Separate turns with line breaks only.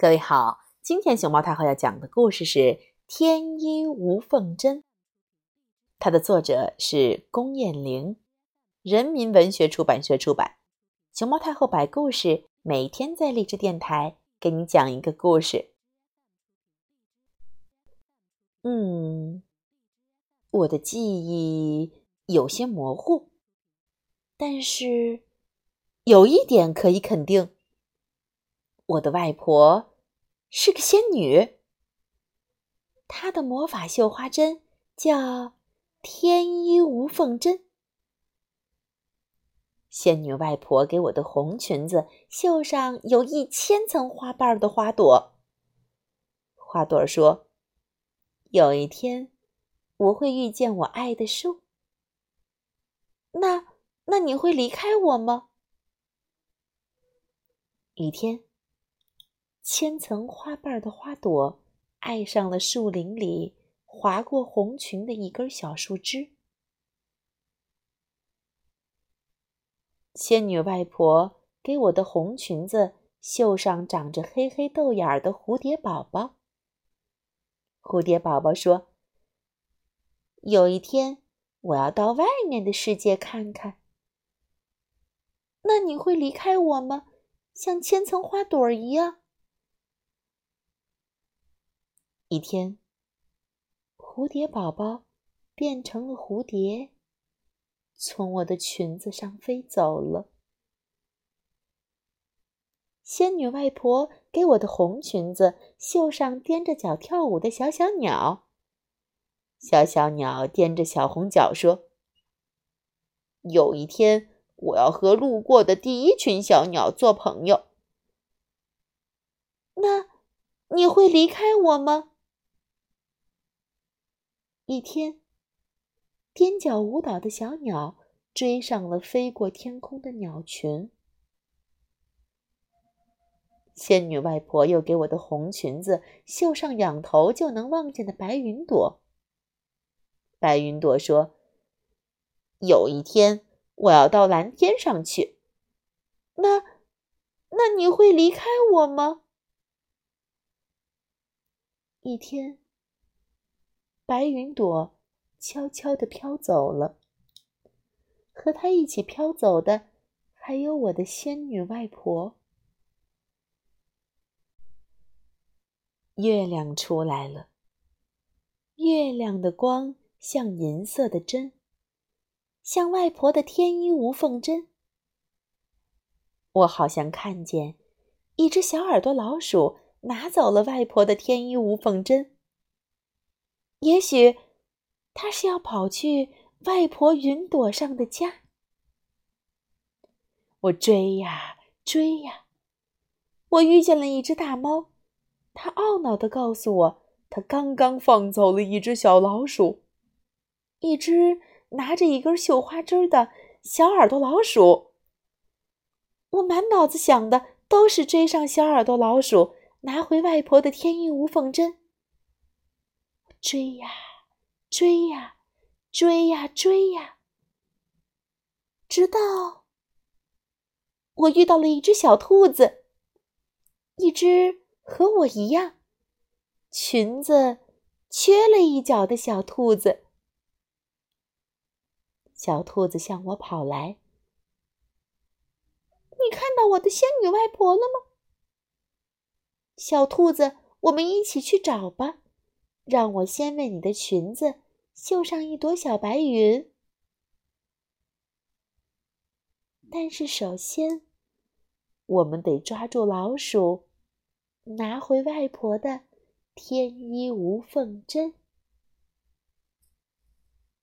各位好，今天熊猫太后要讲的故事是《天衣无缝针》，它的作者是龚燕玲，人民文学出版社出版。熊猫太后摆故事，每天在励志电台给你讲一个故事。嗯，我的记忆有些模糊，但是有一点可以肯定，我的外婆。是个仙女，她的魔法绣花针叫“天衣无缝针”。仙女外婆给我的红裙子绣上有一千层花瓣的花朵。花朵说：“有一天，我会遇见我爱的树。那，那你会离开我吗？”一天。千层花瓣的花朵爱上了树林里划过红裙的一根小树枝。仙女外婆给我的红裙子绣上长着黑黑豆眼儿的蝴蝶宝宝。蝴蝶宝宝说：“有一天，我要到外面的世界看看。那你会离开我吗？像千层花朵一样？”一天，蝴蝶宝宝变成了蝴蝶，从我的裙子上飞走了。仙女外婆给我的红裙子绣上踮着脚跳舞的小小鸟。小小鸟踮着小红脚说：“有一天，我要和路过的第一群小鸟做朋友。那你会离开我吗？”一天，踮脚舞蹈的小鸟追上了飞过天空的鸟群。仙女外婆又给我的红裙子绣上仰头就能望见的白云朵。白云朵说：“有一天，我要到蓝天上去。那，那你会离开我吗？”一天。白云朵悄悄地飘走了，和它一起飘走的还有我的仙女外婆。月亮出来了，月亮的光像银色的针，像外婆的天衣无缝针。我好像看见一只小耳朵老鼠拿走了外婆的天衣无缝针。也许，他是要跑去外婆云朵上的家。我追呀追呀，我遇见了一只大猫，它懊恼地告诉我，它刚刚放走了一只小老鼠，一只拿着一根绣花针的小耳朵老鼠。我满脑子想的都是追上小耳朵老鼠，拿回外婆的天衣无缝针。追呀，追呀，追呀，追呀！直到我遇到了一只小兔子，一只和我一样裙子缺了一角的小兔子。小兔子向我跑来：“你看到我的仙女外婆了吗？”小兔子，我们一起去找吧。让我先为你的裙子绣上一朵小白云，但是首先，我们得抓住老鼠，拿回外婆的天衣无缝针。